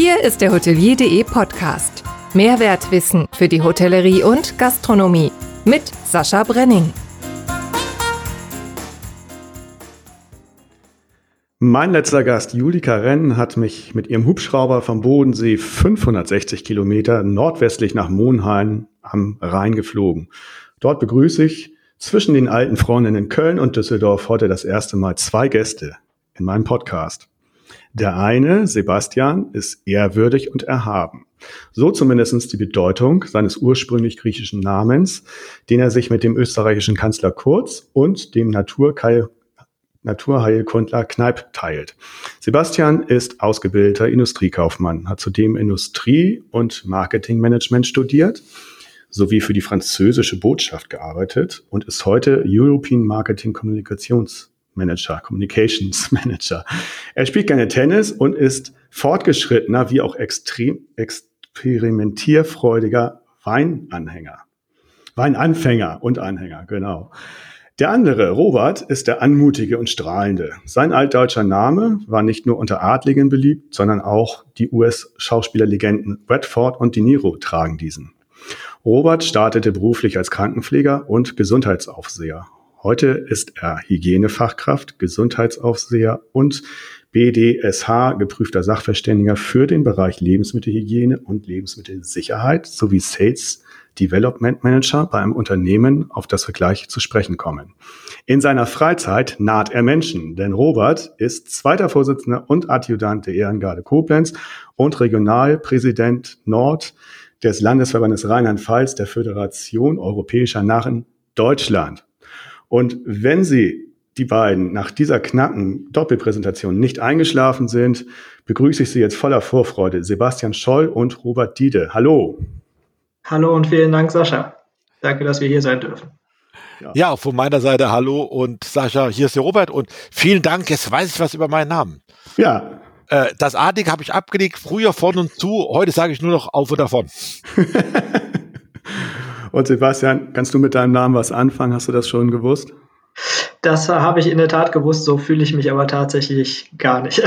Hier ist der Hotelier.de Podcast. Mehrwertwissen für die Hotellerie und Gastronomie mit Sascha Brenning. Mein letzter Gast, Julika Renn, hat mich mit ihrem Hubschrauber vom Bodensee 560 Kilometer nordwestlich nach Monheim am Rhein geflogen. Dort begrüße ich zwischen den alten Freunden in Köln und Düsseldorf heute das erste Mal zwei Gäste in meinem Podcast. Der eine, Sebastian, ist ehrwürdig und erhaben. So zumindest die Bedeutung seines ursprünglich griechischen Namens, den er sich mit dem österreichischen Kanzler Kurz und dem Naturkeil Naturheilkundler Kneip teilt. Sebastian ist ausgebildeter Industriekaufmann, hat zudem Industrie- und Marketingmanagement studiert sowie für die französische Botschaft gearbeitet und ist heute European Marketing Kommunikations Manager, Communications Manager. Er spielt gerne Tennis und ist fortgeschrittener wie auch extrem experimentierfreudiger Weinanhänger. Weinanfänger und Anhänger, genau. Der andere, Robert, ist der anmutige und strahlende. Sein altdeutscher Name war nicht nur unter Adligen beliebt, sondern auch die US-Schauspielerlegenden Bradford und De Niro tragen diesen. Robert startete beruflich als Krankenpfleger und Gesundheitsaufseher. Heute ist er Hygienefachkraft, Gesundheitsaufseher und BDSH geprüfter Sachverständiger für den Bereich Lebensmittelhygiene und Lebensmittelsicherheit sowie Sales Development Manager bei einem Unternehmen, auf das wir gleich zu sprechen kommen. In seiner Freizeit naht er Menschen, denn Robert ist zweiter Vorsitzender und Adjutant der Ehrengarde Koblenz und Regionalpräsident Nord des Landesverbandes Rheinland-Pfalz der Föderation Europäischer Narren Deutschland. Und wenn Sie die beiden nach dieser knappen Doppelpräsentation nicht eingeschlafen sind, begrüße ich Sie jetzt voller Vorfreude. Sebastian Scholl und Robert Diede. Hallo. Hallo und vielen Dank, Sascha. Danke, dass wir hier sein dürfen. Ja. ja, von meiner Seite hallo und Sascha, hier ist der Robert und vielen Dank, jetzt weiß ich was über meinen Namen. Ja. Äh, das Artige habe ich abgelegt, früher von und zu, heute sage ich nur noch auf und davon. und Sebastian, kannst du mit deinem Namen was anfangen? Hast du das schon gewusst? Das habe ich in der Tat gewusst, so fühle ich mich aber tatsächlich gar nicht.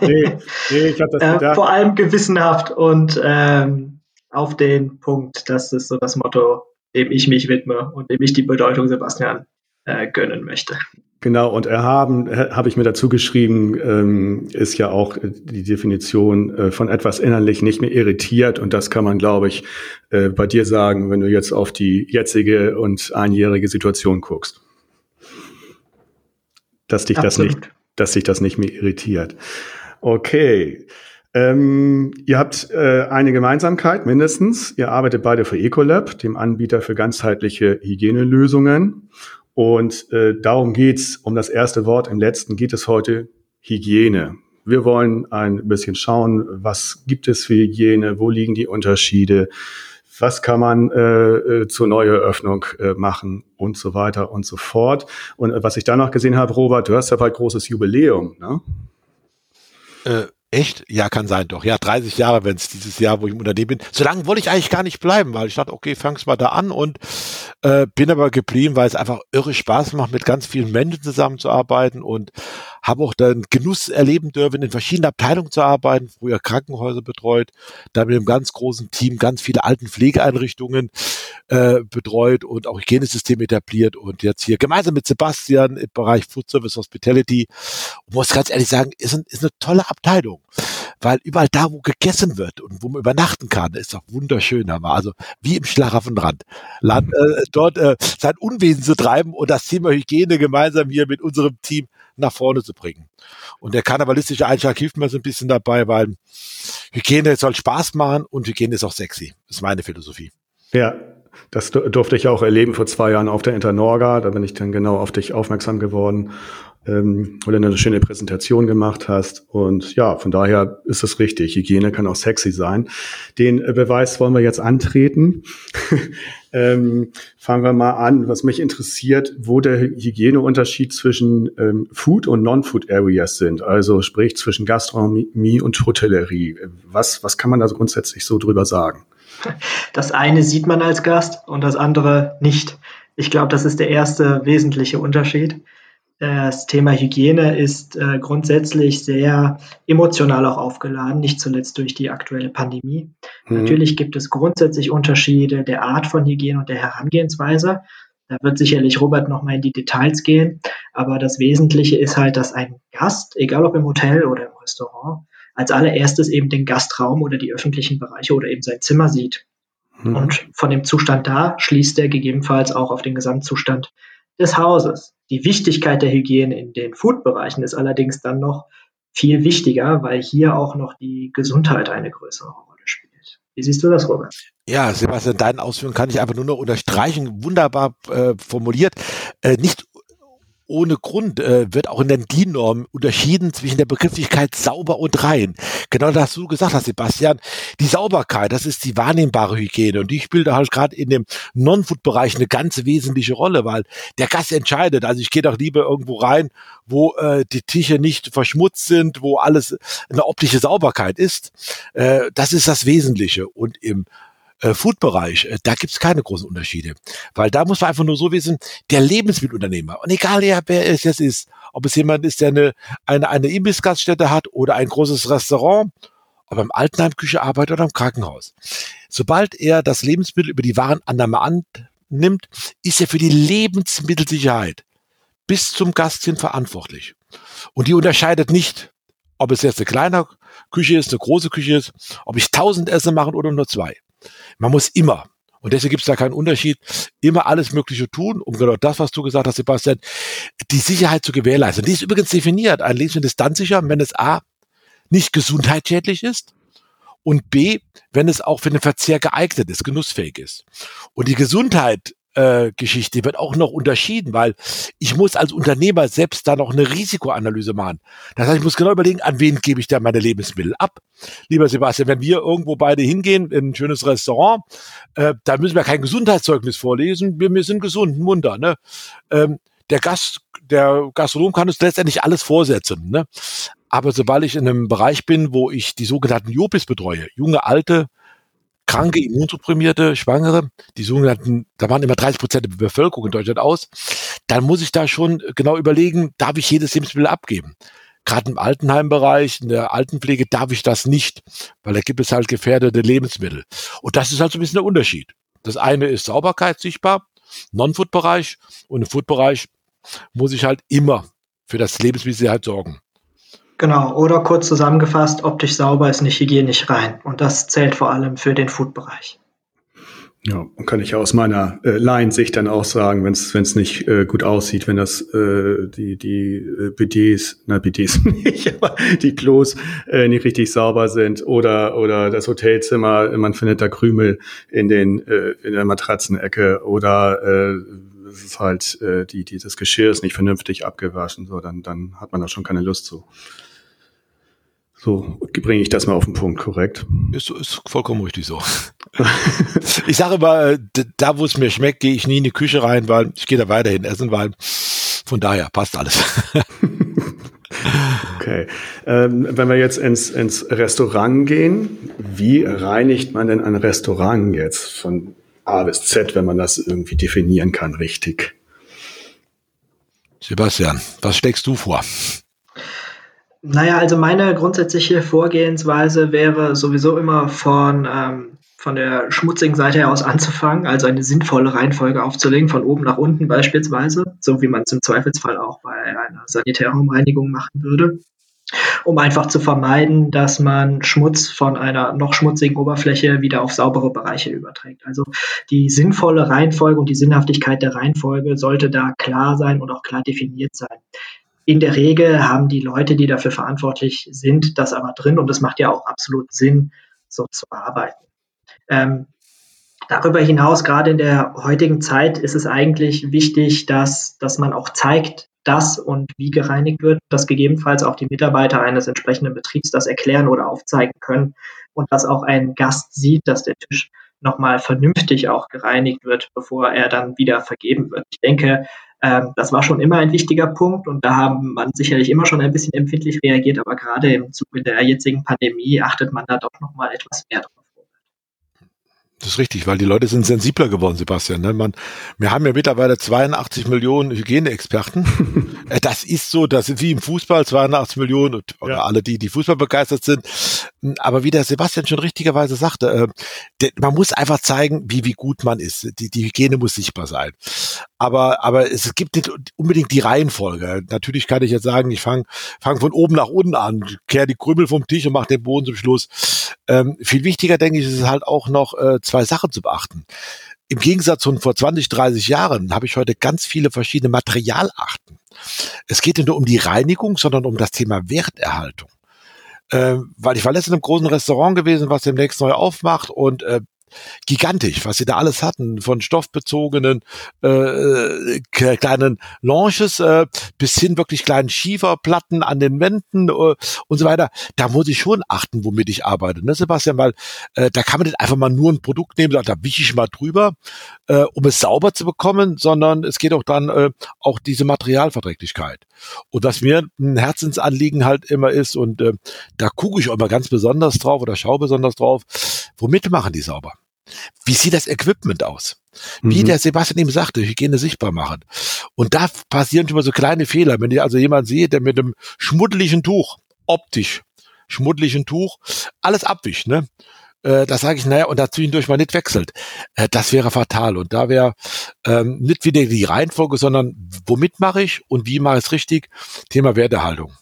nee, nee, ich habe das äh, gedacht. Äh, vor allem gewissenhaft und ähm, auf den Punkt. Das ist so das Motto, dem ich mich widme und dem ich die Bedeutung Sebastian äh, gönnen möchte. Genau, und erhaben, habe ich mir dazu geschrieben, ähm, ist ja auch die Definition äh, von etwas innerlich nicht mehr irritiert. Und das kann man, glaube ich, äh, bei dir sagen, wenn du jetzt auf die jetzige und einjährige Situation guckst. Dass dich Absolut. das nicht, dass sich das nicht mehr irritiert. Okay. Ähm, ihr habt äh, eine Gemeinsamkeit mindestens. Ihr arbeitet beide für Ecolab, dem Anbieter für ganzheitliche Hygienelösungen. Und äh, darum geht's. Um das erste Wort im letzten geht es heute Hygiene. Wir wollen ein bisschen schauen, was gibt es für Hygiene, wo liegen die Unterschiede, was kann man äh, äh zur Neueröffnung äh, machen und so weiter und so fort. Und äh, was ich da noch gesehen habe, Robert, du hast ja bald großes Jubiläum, ne? Äh, Echt? Ja, kann sein doch. Ja, 30 Jahre, wenn es dieses Jahr, wo ich im Unternehmen bin. So lange wollte ich eigentlich gar nicht bleiben, weil ich dachte, okay, fang's mal da an und äh, bin aber geblieben, weil es einfach irre Spaß macht, mit ganz vielen Menschen zusammenzuarbeiten und habe auch dann Genuss erleben dürfen, in verschiedenen Abteilungen zu arbeiten, früher Krankenhäuser betreut, da mit einem ganz großen Team ganz viele alten Pflegeeinrichtungen äh, betreut und auch Hygienesysteme etabliert und jetzt hier gemeinsam mit Sebastian im Bereich Food Service Hospitality, und muss ganz ehrlich sagen, ist, ein, ist eine tolle Abteilung weil überall da, wo gegessen wird und wo man übernachten kann, ist doch wunderschön, aber also wie im Schlaraffenrand, Land, äh, dort äh, sein Unwesen zu treiben und das Thema Hygiene gemeinsam hier mit unserem Team nach vorne zu bringen. Und der karnevalistische Einschlag hilft mir so ein bisschen dabei, weil Hygiene soll Spaß machen und Hygiene ist auch sexy. Das ist meine Philosophie. Ja, das durfte ich auch erleben vor zwei Jahren auf der Internorga. Da bin ich dann genau auf dich aufmerksam geworden ähm, weil du eine schöne Präsentation gemacht hast. Und ja, von daher ist es richtig. Hygiene kann auch sexy sein. Den Beweis wollen wir jetzt antreten. ähm, fangen wir mal an. Was mich interessiert, wo der Hygieneunterschied zwischen ähm, Food und Non-Food Areas sind. Also sprich zwischen Gastronomie und Hotellerie. Was, was kann man da grundsätzlich so drüber sagen? Das eine sieht man als Gast und das andere nicht. Ich glaube, das ist der erste wesentliche Unterschied. Das Thema Hygiene ist äh, grundsätzlich sehr emotional auch aufgeladen, nicht zuletzt durch die aktuelle Pandemie. Mhm. Natürlich gibt es grundsätzlich Unterschiede der Art von Hygiene und der Herangehensweise. Da wird sicherlich Robert nochmal in die Details gehen. Aber das Wesentliche ist halt, dass ein Gast, egal ob im Hotel oder im Restaurant, als allererstes eben den Gastraum oder die öffentlichen Bereiche oder eben sein Zimmer sieht. Mhm. Und von dem Zustand da schließt er gegebenenfalls auch auf den Gesamtzustand des Hauses. Die Wichtigkeit der Hygiene in den Food-Bereichen ist allerdings dann noch viel wichtiger, weil hier auch noch die Gesundheit eine größere Rolle spielt. Wie siehst du das, Robert? Ja, Sebastian, deinen Ausführungen kann ich einfach nur noch unterstreichen. Wunderbar äh, formuliert. Äh, nicht ohne Grund äh, wird auch in den DIN-Normen unterschieden zwischen der Begrifflichkeit sauber und rein. Genau das du gesagt hast, Sebastian. Die Sauberkeit, das ist die wahrnehmbare Hygiene und die spielt halt gerade in dem Non-Food-Bereich eine ganz wesentliche Rolle, weil der Gast entscheidet. Also ich gehe doch lieber irgendwo rein, wo äh, die Tische nicht verschmutzt sind, wo alles eine optische Sauberkeit ist. Äh, das ist das Wesentliche. Und im äh, Food-Bereich, äh, da gibt's keine großen Unterschiede. Weil da muss man einfach nur so wissen, der Lebensmittelunternehmer, und egal wer es jetzt ist, ob es jemand ist, der eine, eine, eine Imbissgaststätte hat oder ein großes Restaurant, ob er im Altenheimküche arbeitet oder im Krankenhaus. Sobald er das Lebensmittel über die Warenannahme annimmt, ist er für die Lebensmittelsicherheit bis zum Gast hin verantwortlich. Und die unterscheidet nicht, ob es jetzt eine kleine Küche ist, eine große Küche ist, ob ich tausend Essen machen oder nur zwei. Man muss immer, und deswegen gibt es da keinen Unterschied, immer alles Mögliche tun, um genau das, was du gesagt hast, Sebastian, die Sicherheit zu gewährleisten. Die ist übrigens definiert. Ein Lebensmittel ist dann sicher, wenn es A, nicht gesundheitsschädlich ist und B, wenn es auch für den Verzehr geeignet ist, genussfähig ist. Und die Gesundheit äh, Geschichte wird auch noch unterschieden, weil ich muss als Unternehmer selbst da noch eine Risikoanalyse machen. Das heißt, ich muss genau überlegen, an wen gebe ich da meine Lebensmittel ab. Lieber Sebastian, wenn wir irgendwo beide hingehen in ein schönes Restaurant, äh, da müssen wir kein Gesundheitszeugnis vorlesen. Wir, wir sind gesund, munter. Ne? Ähm, der Gast, der Gastronom kann uns letztendlich alles vorsetzen. Ne? Aber sobald ich in einem Bereich bin, wo ich die sogenannten Jopis betreue, junge, alte, kranke, immunsupprimierte, Schwangere, die sogenannten, da waren immer 30 Prozent der Bevölkerung in Deutschland aus, dann muss ich da schon genau überlegen, darf ich jedes Lebensmittel abgeben? Gerade im Altenheimbereich, in der Altenpflege darf ich das nicht, weil da gibt es halt gefährdete Lebensmittel. Und das ist halt so ein bisschen der Unterschied. Das eine ist Sauberkeit sichtbar, Non-Food-Bereich und im Food-Bereich muss ich halt immer für das Lebensmittelsicherheit sorgen. Genau, oder kurz zusammengefasst, optisch sauber ist nicht hygienisch rein. Und das zählt vor allem für den Food-Bereich. Ja, und kann ich aus meiner äh, Laiensicht dann auch sagen, wenn es nicht äh, gut aussieht, wenn das äh, die die äh, BDs, na BDs nicht, aber die Klos äh, nicht richtig sauber sind oder oder das Hotelzimmer, man findet da Krümel in den äh, in der Matratzenecke oder äh, es ist halt äh, die die das Geschirr ist nicht vernünftig abgewaschen, so dann dann hat man da schon keine Lust zu. So bringe ich das mal auf den Punkt, korrekt? Ist, ist vollkommen richtig so. ich sage mal, da wo es mir schmeckt, gehe ich nie in die Küche rein, weil ich gehe da weiterhin essen, weil von daher passt alles. okay. Ähm, wenn wir jetzt ins, ins Restaurant gehen, wie reinigt man denn ein Restaurant jetzt von A bis Z, wenn man das irgendwie definieren kann, richtig? Sebastian, was schlägst du vor? Naja, also meine grundsätzliche Vorgehensweise wäre sowieso immer von, ähm, von der schmutzigen Seite her aus anzufangen, also eine sinnvolle Reihenfolge aufzulegen, von oben nach unten beispielsweise, so wie man es im Zweifelsfall auch bei einer Sanitärraumreinigung machen würde, um einfach zu vermeiden, dass man Schmutz von einer noch schmutzigen Oberfläche wieder auf saubere Bereiche überträgt. Also die sinnvolle Reihenfolge und die Sinnhaftigkeit der Reihenfolge sollte da klar sein und auch klar definiert sein in der Regel haben die Leute, die dafür verantwortlich sind, das aber drin und es macht ja auch absolut Sinn, so zu arbeiten. Ähm, darüber hinaus, gerade in der heutigen Zeit, ist es eigentlich wichtig, dass, dass man auch zeigt, dass und wie gereinigt wird, dass gegebenenfalls auch die Mitarbeiter eines entsprechenden Betriebs das erklären oder aufzeigen können und dass auch ein Gast sieht, dass der Tisch nochmal vernünftig auch gereinigt wird, bevor er dann wieder vergeben wird. Ich denke, ähm, das war schon immer ein wichtiger Punkt und da haben man sicherlich immer schon ein bisschen empfindlich reagiert, aber gerade im Zuge der jetzigen Pandemie achtet man da doch nochmal etwas mehr drauf. Das ist richtig, weil die Leute sind sensibler geworden, Sebastian. Ne? Man, wir haben ja mittlerweile 82 Millionen Hygieneexperten. Äh, das ist so, das sind wie im Fußball 82 Millionen oder ja. alle die, die Fußball begeistert sind. Aber wie der Sebastian schon richtigerweise sagte, äh, man muss einfach zeigen, wie, wie gut man ist. Die, die Hygiene muss sichtbar sein. Aber, aber es gibt nicht unbedingt die Reihenfolge. Natürlich kann ich jetzt sagen, ich fange fang von oben nach unten an, kehre die Krümel vom Tisch und mache den Boden zum Schluss. Ähm, viel wichtiger, denke ich, ist es halt auch noch äh, zwei Sachen zu beachten. Im Gegensatz zu vor 20, 30 Jahren habe ich heute ganz viele verschiedene Materialarten. Es geht nicht nur um die Reinigung, sondern um das Thema Werterhaltung. Ähm, weil ich war letztens in einem großen Restaurant gewesen, was demnächst neu aufmacht und äh, gigantisch, was sie da alles hatten, von stoffbezogenen äh, äh kleinen Launches äh, bis hin wirklich kleinen Schieferplatten an den Wänden äh, und so weiter. Da muss ich schon achten, womit ich arbeite, ne, Sebastian, weil äh, da kann man nicht einfach mal nur ein Produkt nehmen, da wische ich mal drüber, äh, um es sauber zu bekommen, sondern es geht auch dann äh, auch diese Materialverträglichkeit. Und was mir ein Herzensanliegen halt immer ist, und äh, da gucke ich auch immer ganz besonders drauf oder schaue besonders drauf, womit machen die sauber? Wie sieht das Equipment aus? Wie mhm. der Sebastian eben sagte, Hygiene sichtbar machen. Und da passieren mal so kleine Fehler. Wenn ihr also jemand seht, der mit einem schmuddeligen Tuch, optisch, schmuddeligen Tuch, alles abwischt, ne? Äh, da sage ich, naja, und dazwischendurch mal nicht wechselt. Äh, das wäre fatal. Und da wäre ähm, nicht wieder die Reihenfolge, sondern womit mache ich und wie mache ich es richtig? Thema Wertehaltung.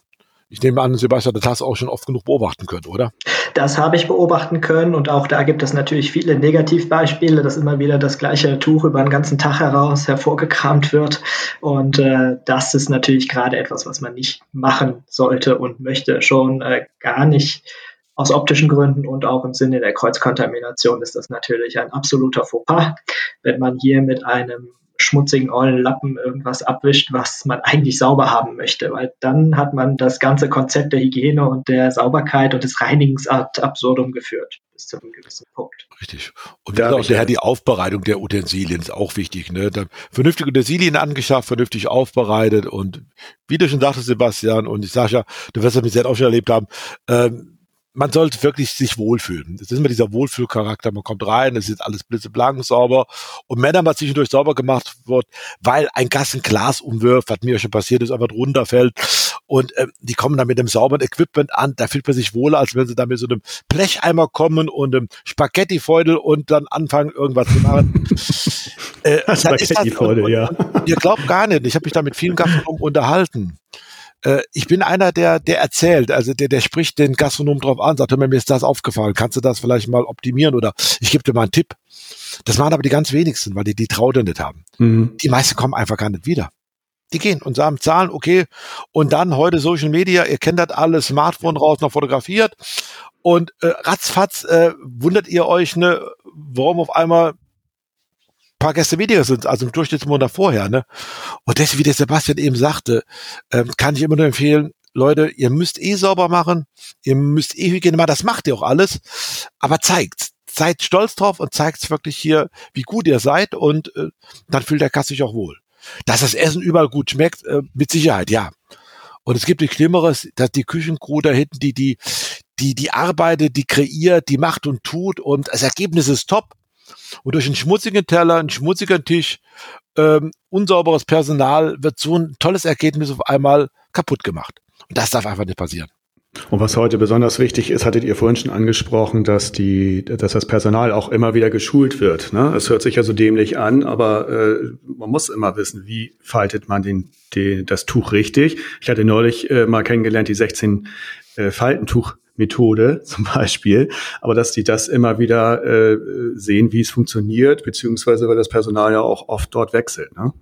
Ich nehme an, Sebastian, das hast du auch schon oft genug beobachten können, oder? Das habe ich beobachten können und auch da gibt es natürlich viele Negativbeispiele, dass immer wieder das gleiche Tuch über den ganzen Tag heraus hervorgekramt wird. Und äh, das ist natürlich gerade etwas, was man nicht machen sollte und möchte. Schon äh, gar nicht aus optischen Gründen und auch im Sinne der Kreuzkontamination ist das natürlich ein absoluter Fauxpas, wenn man hier mit einem schmutzigen Lappen irgendwas abwischt, was man eigentlich sauber haben möchte, weil dann hat man das ganze Konzept der Hygiene und der Sauberkeit und des Reinigens ad absurdum geführt bis zu einem gewissen Punkt. Richtig. Und da auch der, die Aufbereitung der Utensilien ist auch wichtig. Ne? Dann vernünftige Utensilien angeschafft, vernünftig aufbereitet und wie du schon sagtest, Sebastian und ich sage ja, du wirst das mit selbst auch schon erlebt haben, ähm, man sollte wirklich sich wohlfühlen. Es ist immer dieser Wohlfühlcharakter. Man kommt rein, es ist alles blitzeblank sauber. Und dann mal zwischendurch sauber gemacht wird, weil ein Gast ein Glas umwirft, was mir ja schon passiert ist, einfach runterfällt. Und ähm, die kommen dann mit dem sauberen Equipment an. Da fühlt man sich wohler, als wenn sie da mit so einem Blecheimer kommen und einem Spaghetti-Feudel und dann anfangen, irgendwas zu machen. äh, Spaghetti-Feudel, ja. Ihr glaubt gar nicht. Ich habe mich da mit vielen Gastronomen unterhalten äh, ich bin einer, der, der erzählt, also der, der spricht den Gastronom drauf an, sagt, mir ist das aufgefallen, kannst du das vielleicht mal optimieren oder ich gebe dir mal einen Tipp. Das machen aber die ganz wenigsten, weil die die Traute nicht haben. Mhm. Die meisten kommen einfach gar nicht wieder. Die gehen und sagen, zahlen, okay. Und dann heute Social Media, ihr kennt das alles, Smartphone raus, noch fotografiert. Und äh, ratzfatz äh, wundert ihr euch, ne, warum auf einmal paar Gäste weniger sind, also im Durchschnittsmonat vorher. Ne? Und das, wie der Sebastian eben sagte, ähm, kann ich immer nur empfehlen, Leute, ihr müsst eh sauber machen, ihr müsst eh Hygiene machen, das macht ihr auch alles, aber zeigt, seid stolz drauf und zeigt wirklich hier, wie gut ihr seid und äh, dann fühlt der Gast sich auch wohl. Dass das Essen überall gut schmeckt, äh, mit Sicherheit, ja. Und es gibt nichts Schlimmeres, dass die Küchencrew da hinten, die, die, die, die arbeitet, die kreiert, die macht und tut und das Ergebnis ist top. Und durch einen schmutzigen Teller, einen schmutzigen Tisch, ähm, unsauberes Personal wird so ein tolles Ergebnis auf einmal kaputt gemacht. Und das darf einfach nicht passieren. Und was heute besonders wichtig ist, hattet ihr vorhin schon angesprochen, dass die, dass das Personal auch immer wieder geschult wird. Ne? Es hört sich ja so dämlich an, aber äh, man muss immer wissen, wie faltet man den, den, das Tuch richtig. Ich hatte neulich äh, mal kennengelernt die 16 äh, Faltentuch Methode zum Beispiel, aber dass die das immer wieder äh, sehen, wie es funktioniert, beziehungsweise weil das Personal ja auch oft dort wechselt. Ne?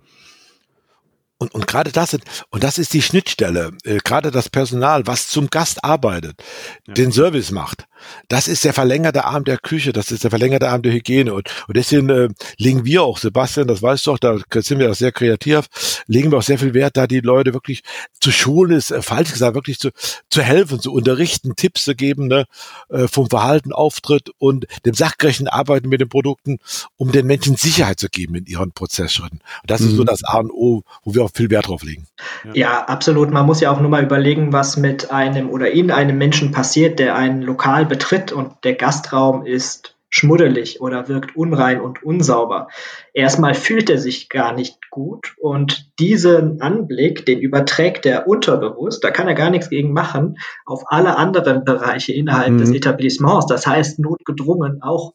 Und, und gerade das, und das ist die Schnittstelle, äh, gerade das Personal, was zum Gast arbeitet, ja. den Service macht. Das ist der verlängerte Arm der Küche, das ist der verlängerte Arm der Hygiene. Und, und deswegen äh, legen wir auch, Sebastian, das weißt du auch, da sind wir auch sehr kreativ, legen wir auch sehr viel Wert, da die Leute wirklich zu schulen ist, äh, falsch gesagt, wirklich zu, zu helfen, zu unterrichten, Tipps zu geben, ne, äh, vom Verhalten, Auftritt und dem sachgerechten Arbeiten mit den Produkten, um den Menschen Sicherheit zu geben in ihren Prozessschritten. Und das mhm. ist so mhm. das A und O, wo wir auch viel Wert drauf legen. Ja. absolut. Man muss ja auch nur mal überlegen, was mit einem oder in einem Menschen passiert, der ein Lokal betritt und der Gastraum ist schmuddelig oder wirkt unrein und unsauber. Erstmal fühlt er sich gar nicht gut und diesen Anblick, den überträgt er unterbewusst, da kann er gar nichts gegen machen, auf alle anderen Bereiche innerhalb mhm. des Etablissements. Das heißt, notgedrungen auch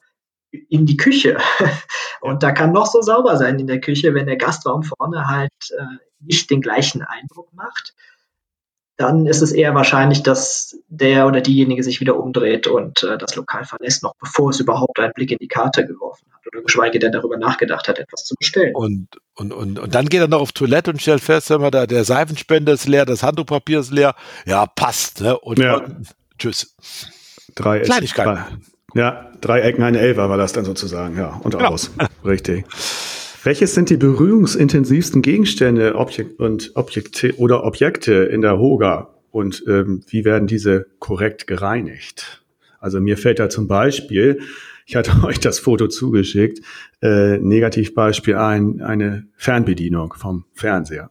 in die Küche. Und da kann noch so sauber sein in der Küche, wenn der Gastraum vorne halt äh, nicht den gleichen Eindruck macht dann ist es eher wahrscheinlich, dass der oder diejenige sich wieder umdreht und äh, das Lokal verlässt, noch bevor es überhaupt einen Blick in die Karte geworfen hat oder geschweige denn darüber nachgedacht hat, etwas zu bestellen. Und, und, und, und dann geht er noch auf Toilette und stellt fest, wenn man da, der Seifenspender ist leer, das Handtuchpapier ist leer. Ja, passt. Ne? Und, ja. und tschüss. Drei Kleinigkeiten. Ja, drei Ecken, eine Elfer war das dann sozusagen, ja. Und genau. aus. Richtig. Welches sind die berührungsintensivsten Gegenstände Objek und Objekte oder Objekte in der Hoga und ähm, wie werden diese korrekt gereinigt? Also mir fällt da zum Beispiel, ich hatte euch das Foto zugeschickt, äh, Negativbeispiel ein, eine Fernbedienung vom Fernseher.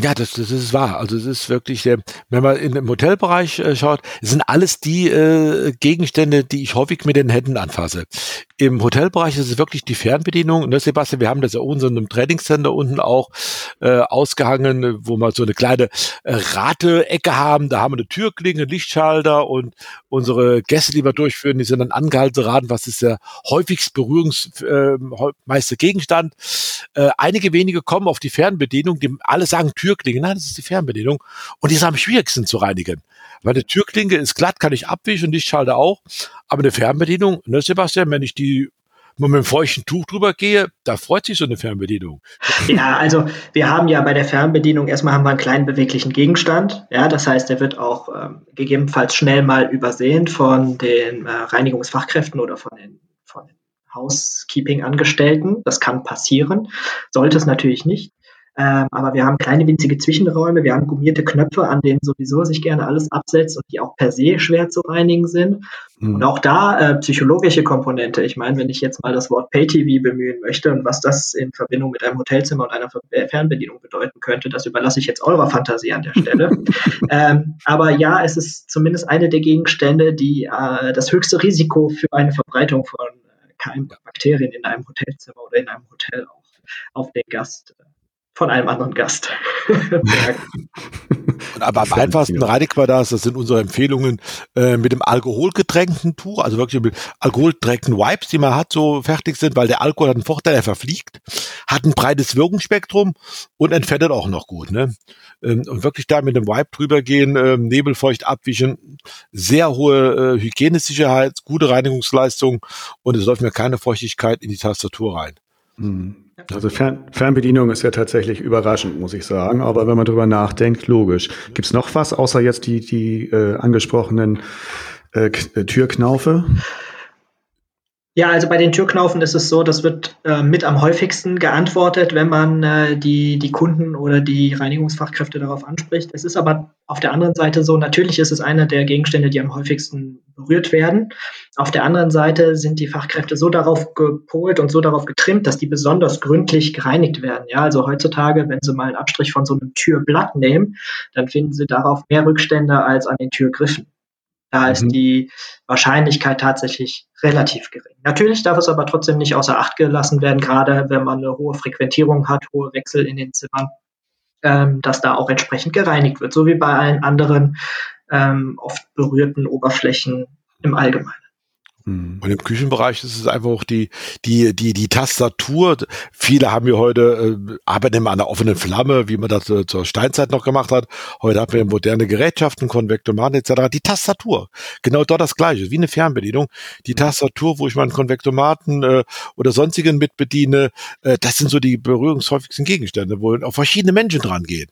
Ja, das, das ist wahr. Also es ist wirklich, äh, wenn man in dem Hotelbereich äh, schaut, sind alles die äh, Gegenstände, die ich häufig mit den Händen anfasse. Im Hotelbereich ist es wirklich die Fernbedienung. Ne, Sebastian, wir haben das ja unten in einem Trainingscenter unten auch äh, ausgehangen, wo wir so eine kleine äh, Rate-Ecke haben. Da haben wir eine Türklinge, Lichtschalter und unsere Gäste, die wir durchführen, die sind dann angehalten zu raten, was ist der häufigst berührungsmeiste äh, Gegenstand. Äh, einige wenige kommen auf die Fernbedienung, die alle sagen Türklinge. Nein, das ist die Fernbedienung. Und die ist am schwierigsten zu reinigen. Weil eine Türklinke ist glatt, kann ich abwischen, Lichtschalter auch. Aber eine Fernbedienung, ne, Sebastian, wenn ich die mit einem feuchten Tuch drüber gehe, da freut sich so eine Fernbedienung. Ja, also wir haben ja bei der Fernbedienung erstmal haben wir einen kleinen beweglichen Gegenstand. Ja, das heißt, der wird auch ähm, gegebenenfalls schnell mal übersehen von den äh, Reinigungsfachkräften oder von den, von den Housekeeping-Angestellten. Das kann passieren, sollte es natürlich nicht. Ähm, aber wir haben kleine winzige Zwischenräume, wir haben gummierte Knöpfe, an denen sowieso sich gerne alles absetzt und die auch per se schwer zu reinigen sind. Mhm. Und auch da äh, psychologische Komponente. Ich meine, wenn ich jetzt mal das Wort Pay-TV bemühen möchte und was das in Verbindung mit einem Hotelzimmer und einer Fernbedienung bedeuten könnte, das überlasse ich jetzt eurer Fantasie an der Stelle. ähm, aber ja, es ist zumindest eine der Gegenstände, die äh, das höchste Risiko für eine Verbreitung von äh, Keimbakterien in einem Hotelzimmer oder in einem Hotel auch auf den Gast äh, von einem anderen Gast. aber am einfachsten reinigbar das, das sind unsere Empfehlungen äh, mit dem alkoholgetränkten Tuch, also wirklich mit alkoholgetränkten Wipes, die man hat, so fertig sind, weil der Alkohol hat einen Vorteil, er verfliegt, hat ein breites Wirkungsspektrum und entfettet auch noch gut. Ne? Ähm, und wirklich da mit dem Wipe drüber gehen, ähm, nebelfeucht abwischen, sehr hohe äh, Hygienesicherheit, gute Reinigungsleistung und es läuft mir keine Feuchtigkeit in die Tastatur rein. Mhm. Also Fern Fernbedienung ist ja tatsächlich überraschend, muss ich sagen. Aber wenn man drüber nachdenkt, logisch. Gibt es noch was außer jetzt die, die äh, angesprochenen äh, Türknaufe? Ja, also bei den Türknaufen ist es so, das wird äh, mit am häufigsten geantwortet, wenn man äh, die, die Kunden oder die Reinigungsfachkräfte darauf anspricht. Es ist aber auf der anderen Seite so, natürlich ist es einer der Gegenstände, die am häufigsten berührt werden. Auf der anderen Seite sind die Fachkräfte so darauf gepolt und so darauf getrimmt, dass die besonders gründlich gereinigt werden. Ja, also heutzutage, wenn Sie mal einen Abstrich von so einem Türblatt nehmen, dann finden Sie darauf mehr Rückstände als an den Türgriffen. Da ist mhm. die Wahrscheinlichkeit tatsächlich relativ gering. Natürlich darf es aber trotzdem nicht außer Acht gelassen werden, gerade wenn man eine hohe Frequentierung hat, hohe Wechsel in den Zimmern, ähm, dass da auch entsprechend gereinigt wird, so wie bei allen anderen ähm, oft berührten Oberflächen im Allgemeinen. Mhm. Und im Küchenbereich ist es einfach auch die, die, die, die Tastatur. Viele haben ja heute, äh, arbeiten immer an der offenen Flamme, wie man das äh, zur Steinzeit noch gemacht hat. Heute haben wir moderne Gerätschaften, Konvektomaten etc. Die Tastatur, genau dort das Gleiche, wie eine Fernbedienung. Die mhm. Tastatur, wo ich meinen Konvektomaten äh, oder sonstigen mitbediene, äh, das sind so die berührungshäufigsten Gegenstände, wo auch verschiedene Menschen dran gehen.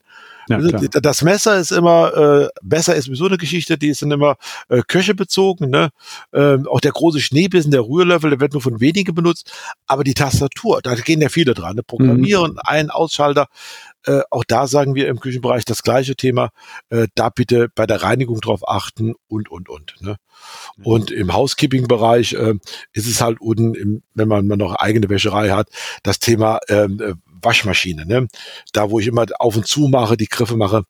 Ja, also, das Messer ist immer, äh, besser ist so eine Geschichte, die ist dann immer äh, Köche bezogen. Ne? Ähm, auch der große Schneebissen, der Rührlöffel, der wird nur von wenigen benutzt. Aber die Tastatur, da gehen ja viele dran. Ne? Programmieren, mhm. ein Ausschalter. Äh, auch da sagen wir im Küchenbereich das gleiche Thema. Äh, da bitte bei der Reinigung drauf achten und, und, und. Ne? Mhm. Und im Housekeeping-Bereich äh, ist es halt unten, im, wenn man, man noch eigene Wäscherei hat, das Thema ähm, äh, Waschmaschine. Ne? Da, wo ich immer auf und zu mache, die Griffe mache,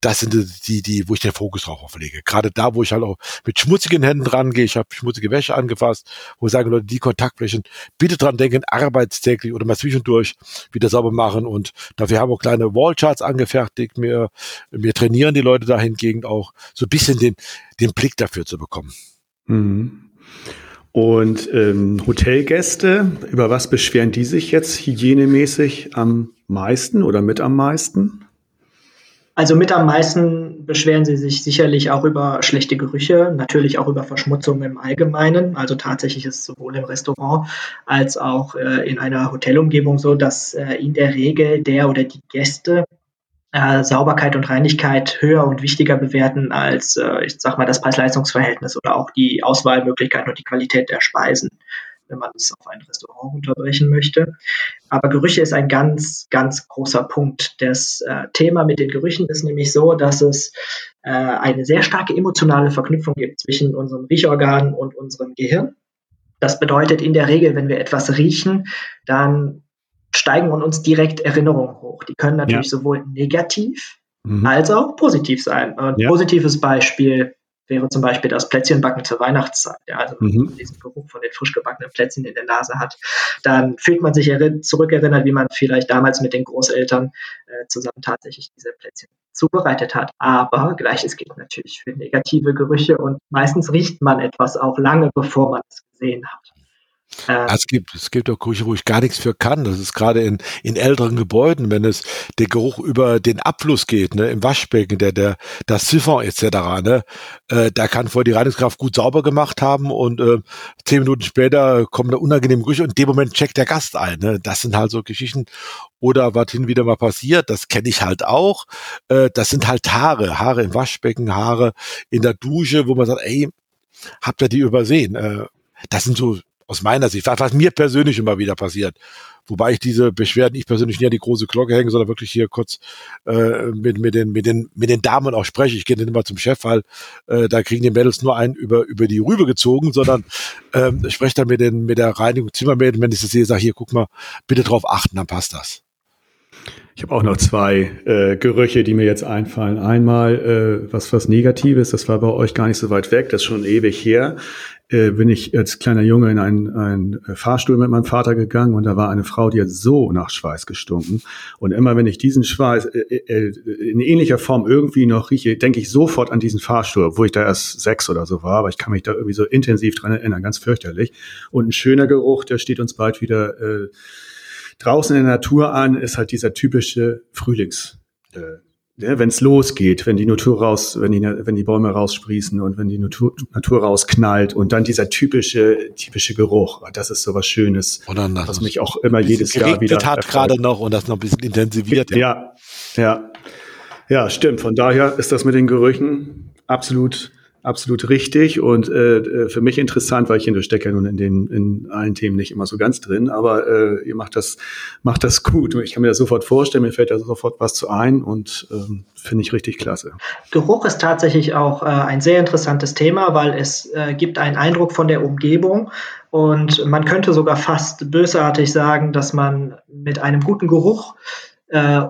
das sind die, die, wo ich den Fokus drauf lege. Gerade da, wo ich halt auch mit schmutzigen Händen dran gehe, ich habe schmutzige Wäsche angefasst, wo ich sage, Leute, die Kontaktflächen, bitte dran denken, arbeitstäglich oder mal zwischendurch wieder sauber machen. Und dafür haben wir auch kleine Wallcharts angefertigt. Wir, wir trainieren die Leute dahingegen auch, so ein bisschen den, den Blick dafür zu bekommen. Mhm. Und ähm, Hotelgäste, über was beschweren die sich jetzt hygienemäßig am meisten oder mit am meisten? Also mit am meisten beschweren sie sich sicherlich auch über schlechte Gerüche, natürlich auch über Verschmutzung im Allgemeinen. Also tatsächlich ist es sowohl im Restaurant als auch äh, in einer Hotelumgebung so, dass äh, in der Regel der oder die Gäste äh, Sauberkeit und Reinigkeit höher und wichtiger bewerten als, äh, ich sag mal, das Preis-Leistungs-Verhältnis oder auch die Auswahlmöglichkeiten und die Qualität der Speisen wenn man es auf ein Restaurant unterbrechen möchte. Aber Gerüche ist ein ganz, ganz großer Punkt. Das äh, Thema mit den Gerüchen ist nämlich so, dass es äh, eine sehr starke emotionale Verknüpfung gibt zwischen unserem Riechorgan und unserem Gehirn. Das bedeutet in der Regel, wenn wir etwas riechen, dann steigen in uns direkt Erinnerungen hoch. Die können natürlich ja. sowohl negativ mhm. als auch positiv sein. Ein ja. positives Beispiel wäre zum Beispiel das Plätzchenbacken zur Weihnachtszeit. Ja, also wenn man diesen Geruch von den frisch gebackenen Plätzchen in der Nase hat, dann fühlt man sich zurückerinnert, wie man vielleicht damals mit den Großeltern äh, zusammen tatsächlich diese Plätzchen zubereitet hat. Aber gleiches gilt natürlich für negative Gerüche und meistens riecht man etwas auch lange, bevor man es gesehen hat. Ähm, es gibt, es gibt auch ich gar nichts für kann. Das ist gerade in, in älteren Gebäuden, wenn es der Geruch über den Abfluss geht, ne, im Waschbecken, der, der, das Siphon etc., ne, äh, da kann vorher die Reinigungskraft gut sauber gemacht haben und äh, zehn Minuten später kommen da unangenehme Gerüche und in dem Moment checkt der Gast ein. Ne. Das sind halt so Geschichten. Oder was hin wieder mal passiert, das kenne ich halt auch. Äh, das sind halt Haare, Haare im Waschbecken, Haare in der Dusche, wo man sagt, ey, habt ihr die übersehen? Äh, das sind so aus meiner Sicht, was mir persönlich immer wieder passiert. Wobei ich diese Beschwerden, ich persönlich nie an die große Glocke hänge, sondern wirklich hier kurz äh, mit, mit, den, mit, den, mit den Damen auch spreche. Ich gehe dann immer zum Chef, weil äh, da kriegen die Mädels nur einen über, über die Rübe gezogen, sondern ähm, spreche dann mit, den, mit der Reinigung Zimmermädel, wenn ich das sehe, sage hier, guck mal, bitte drauf achten, dann passt das. Ich habe auch noch zwei äh, Gerüche, die mir jetzt einfallen. Einmal äh, was was Negatives, das war bei euch gar nicht so weit weg, das ist schon ewig her äh, bin ich als kleiner Junge in einen, einen Fahrstuhl mit meinem Vater gegangen und da war eine Frau, die hat so nach Schweiß gestunken. Und immer wenn ich diesen Schweiß äh, äh, in ähnlicher Form irgendwie noch rieche, denke ich sofort an diesen Fahrstuhl, wo ich da erst sechs oder so war, aber ich kann mich da irgendwie so intensiv dran erinnern, ganz fürchterlich. Und ein schöner Geruch, der steht uns bald wieder äh, draußen in der Natur an, ist halt dieser typische Frühlings. Äh, ja, wenn es losgeht, wenn die Natur raus, wenn die, wenn die Bäume raussprießen und wenn die Natur, Natur rausknallt und dann dieser typische, typische Geruch, das ist so was Schönes, was mich auch immer jedes Jahr wieder hat gerade noch und das noch ein bisschen intensiviert. Ja. ja, ja, ja, stimmt. Von daher ist das mit den Gerüchen absolut absolut richtig und äh, äh, für mich interessant, weil ich stecke ja nun in den in allen Themen nicht immer so ganz drin, aber äh, ihr macht das macht das gut. Ich kann mir das sofort vorstellen, mir fällt da sofort was zu ein und ähm, finde ich richtig klasse. Geruch ist tatsächlich auch äh, ein sehr interessantes Thema, weil es äh, gibt einen Eindruck von der Umgebung und man könnte sogar fast bösartig sagen, dass man mit einem guten Geruch äh,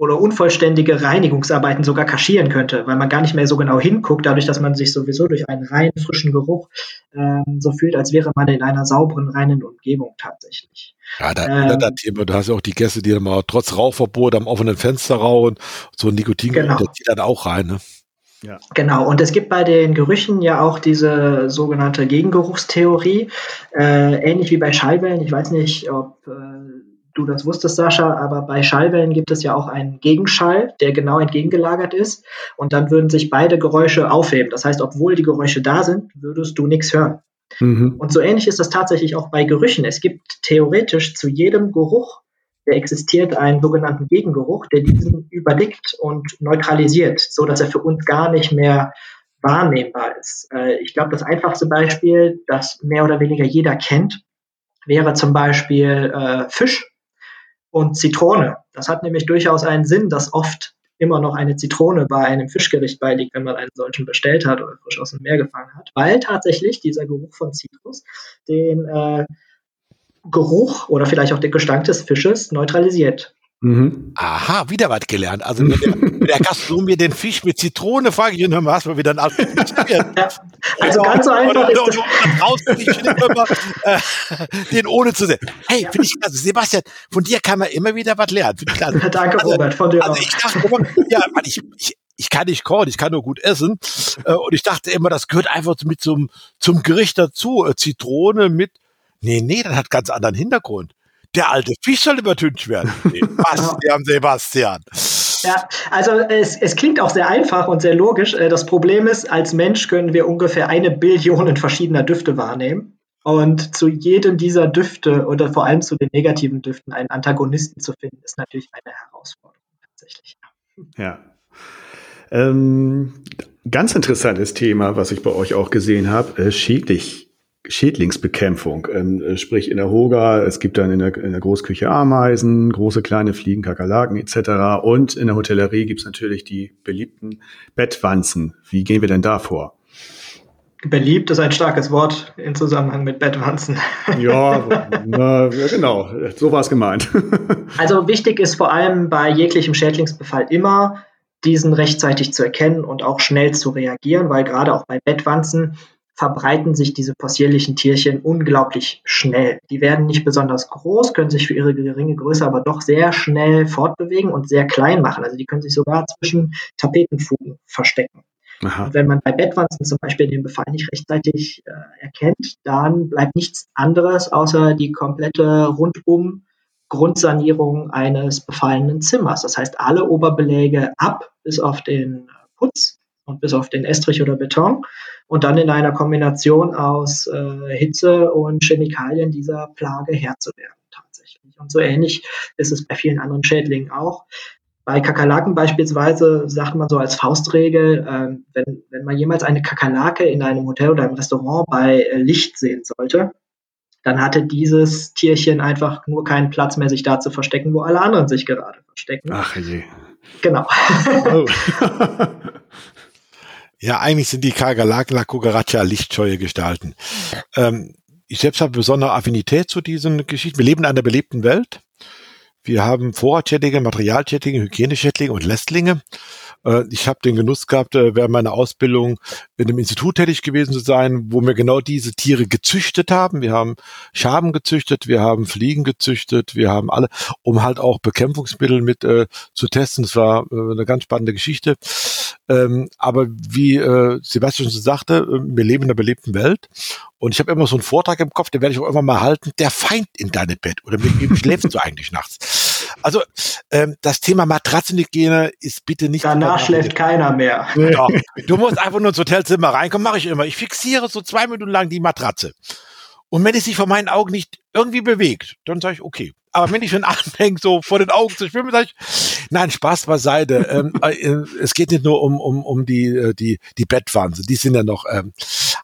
oder unvollständige Reinigungsarbeiten sogar kaschieren könnte, weil man gar nicht mehr so genau hinguckt, dadurch, dass man sich sowieso durch einen rein frischen Geruch ähm, so fühlt, als wäre man in einer sauberen, reinen Umgebung tatsächlich. Ja, da, ähm, das Thema, du hast ja auch die Gäste, die dann mal trotz Rauchverbot am offenen Fenster rauchen, so ein Nikotin, genau. das zieht dann auch rein, ne? Ja. Genau, und es gibt bei den Gerüchen ja auch diese sogenannte Gegengeruchstheorie, äh, ähnlich wie bei Schallwellen. Ich weiß nicht, ob äh, du das wusstest, Sascha, aber bei Schallwellen gibt es ja auch einen Gegenschall, der genau entgegengelagert ist. Und dann würden sich beide Geräusche aufheben. Das heißt, obwohl die Geräusche da sind, würdest du nichts hören. Mhm. Und so ähnlich ist das tatsächlich auch bei Gerüchen. Es gibt theoretisch zu jedem Geruch, der existiert, einen sogenannten Gegengeruch, der diesen überdickt und neutralisiert, so dass er für uns gar nicht mehr wahrnehmbar ist. Äh, ich glaube, das einfachste Beispiel, das mehr oder weniger jeder kennt, wäre zum Beispiel äh, Fisch und Zitrone. Das hat nämlich durchaus einen Sinn, dass oft immer noch eine Zitrone bei einem Fischgericht beiliegt, wenn man einen solchen bestellt hat oder frisch aus dem Meer gefangen hat, weil tatsächlich dieser Geruch von Zitrus den äh, Geruch oder vielleicht auch den Gestank des Fisches neutralisiert. Mhm. Aha, wieder was gelernt. Also wenn der, wenn der Gastronom mir den Fisch mit Zitrone frage ich mal, hast du wieder ein ja, Also ganz so einfach oder, ist oder, oder, immer, äh, den ohne zu sehen. Hey, finde ich also Sebastian, von dir kann man immer wieder was lernen. Danke, also, Robert, von dir also auch. Ich dachte, ja, ich, ich, ich kann nicht kochen, ich kann nur gut essen. Äh, und ich dachte immer, das gehört einfach mit zum, zum Gericht dazu. Äh, Zitrone mit, nee, nee, das hat ganz anderen Hintergrund der alte Fisch soll übertüncht werden. Sebastian, Sebastian. Ja, also es, es klingt auch sehr einfach und sehr logisch. Äh, das Problem ist, als Mensch können wir ungefähr eine Billion verschiedener Düfte wahrnehmen. Und zu jedem dieser Düfte oder vor allem zu den negativen Düften einen Antagonisten zu finden, ist natürlich eine Herausforderung tatsächlich. Ja. Ähm, ganz interessantes Thema, was ich bei euch auch gesehen habe, äh, schädlich Schädlingsbekämpfung. Ähm, äh, sprich in der Hoga, es gibt dann in der, in der Großküche Ameisen, große kleine Fliegen, Kakerlaken etc. Und in der Hotellerie gibt es natürlich die beliebten Bettwanzen. Wie gehen wir denn da vor? Beliebt ist ein starkes Wort im Zusammenhang mit Bettwanzen. Ja, na, genau, so war es gemeint. also wichtig ist vor allem bei jeglichem Schädlingsbefall immer, diesen rechtzeitig zu erkennen und auch schnell zu reagieren, weil gerade auch bei Bettwanzen verbreiten sich diese possierlichen Tierchen unglaublich schnell. Die werden nicht besonders groß, können sich für ihre geringe Größe aber doch sehr schnell fortbewegen und sehr klein machen. Also die können sich sogar zwischen Tapetenfugen verstecken. Und wenn man bei Bettwanzen zum Beispiel den Befall nicht rechtzeitig äh, erkennt, dann bleibt nichts anderes außer die komplette rundum Grundsanierung eines befallenen Zimmers. Das heißt, alle Oberbeläge ab, bis auf den Putz und bis auf den Estrich oder Beton und dann in einer Kombination aus äh, Hitze und Chemikalien dieser Plage Herr zu werden tatsächlich. Und so ähnlich ist es bei vielen anderen Schädlingen auch. Bei Kakerlaken beispielsweise sagt man so als Faustregel, äh, wenn, wenn man jemals eine Kakerlake in einem Hotel oder einem Restaurant bei äh, Licht sehen sollte, dann hatte dieses Tierchen einfach nur keinen Platz mehr, sich da zu verstecken, wo alle anderen sich gerade verstecken. Ach je. Genau. Oh. Ja, eigentlich sind die Kakerlaken Cucaracha lichtscheue Gestalten. Ähm, ich selbst habe besondere Affinität zu diesen Geschichten. Wir leben in einer belebten Welt. Wir haben Vorratschädlinge, Materialschädlinge, Hygieneschädlinge und Lästlinge. Äh, ich habe den Genuss gehabt, äh, während meiner Ausbildung in einem Institut tätig gewesen zu sein, wo wir genau diese Tiere gezüchtet haben. Wir haben Schaben gezüchtet, wir haben Fliegen gezüchtet, wir haben alle, um halt auch Bekämpfungsmittel mit äh, zu testen. Das war äh, eine ganz spannende Geschichte. Ähm, aber wie äh, Sebastian schon sagte, äh, wir leben in einer belebten Welt. Und ich habe immer so einen Vortrag im Kopf, den werde ich auch immer mal halten. Der Feind in deinem Bett. Oder mit wem schläfst du eigentlich nachts? Also ähm, das Thema Matratzenhygiene ist bitte nicht. Danach schläft keiner mehr. Doch. Du musst einfach nur ins Hotelzimmer reinkommen, mache ich immer. Ich fixiere so zwei Minuten lang die Matratze. Und wenn es sich vor meinen Augen nicht irgendwie bewegt, dann sage ich, okay. Aber wenn ich schon anfange, so vor den Augen zu schwimmen, sage ich, nein, Spaß beiseite. ähm, äh, es geht nicht nur um, um, um die, äh, die, die Bettwanze, die sind ja noch ähm,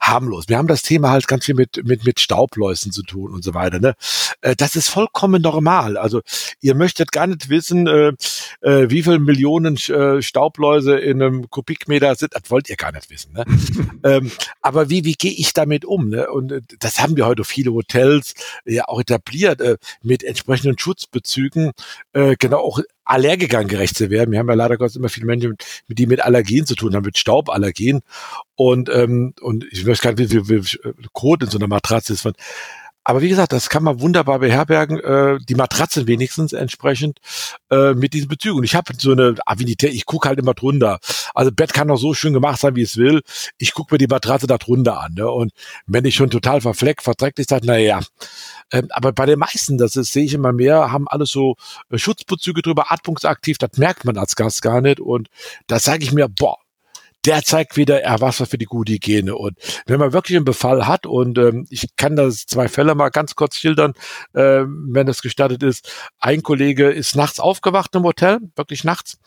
harmlos. Wir haben das Thema halt ganz viel mit, mit, mit Staubläusen zu tun und so weiter. Ne? Äh, das ist vollkommen normal. Also ihr möchtet gar nicht wissen, äh, äh, wie viele Millionen äh, Staubläuse in einem Kubikmeter sind. Das wollt ihr gar nicht wissen. Ne? ähm, aber wie, wie gehe ich damit um? Ne? Und äh, das haben wir heute viele Hotels ja auch etabliert äh, mit entsprechenden Schutzbezügen, äh, genau auch Allergikern gerecht zu werden. Wir haben ja leider Gottes immer viele Menschen, mit, die mit Allergien zu tun haben, mit Stauballergien. Und, ähm, und ich weiß gar nicht, wie viel, viel Code in so einer Matratze ist. Aber wie gesagt, das kann man wunderbar beherbergen, äh, die Matratzen wenigstens entsprechend äh, mit diesen Bezügen. Ich habe so eine Avidität, ich gucke halt immer drunter. Also Bett kann auch so schön gemacht sein, wie es will. Ich gucke mir die Matratze da drunter an. Ne? Und wenn ich schon total verfleckt, ist, sage naja. Ähm, aber bei den meisten, das sehe ich immer mehr, haben alles so äh, Schutzbezüge drüber, atmungsaktiv, das merkt man als Gast gar nicht. Und da sage ich mir, boah, der zeigt wieder, er was für die gute Hygiene. Und wenn man wirklich einen Befall hat, und ähm, ich kann das zwei Fälle mal ganz kurz schildern, äh, wenn das gestattet ist. Ein Kollege ist nachts aufgewacht im Hotel, wirklich nachts,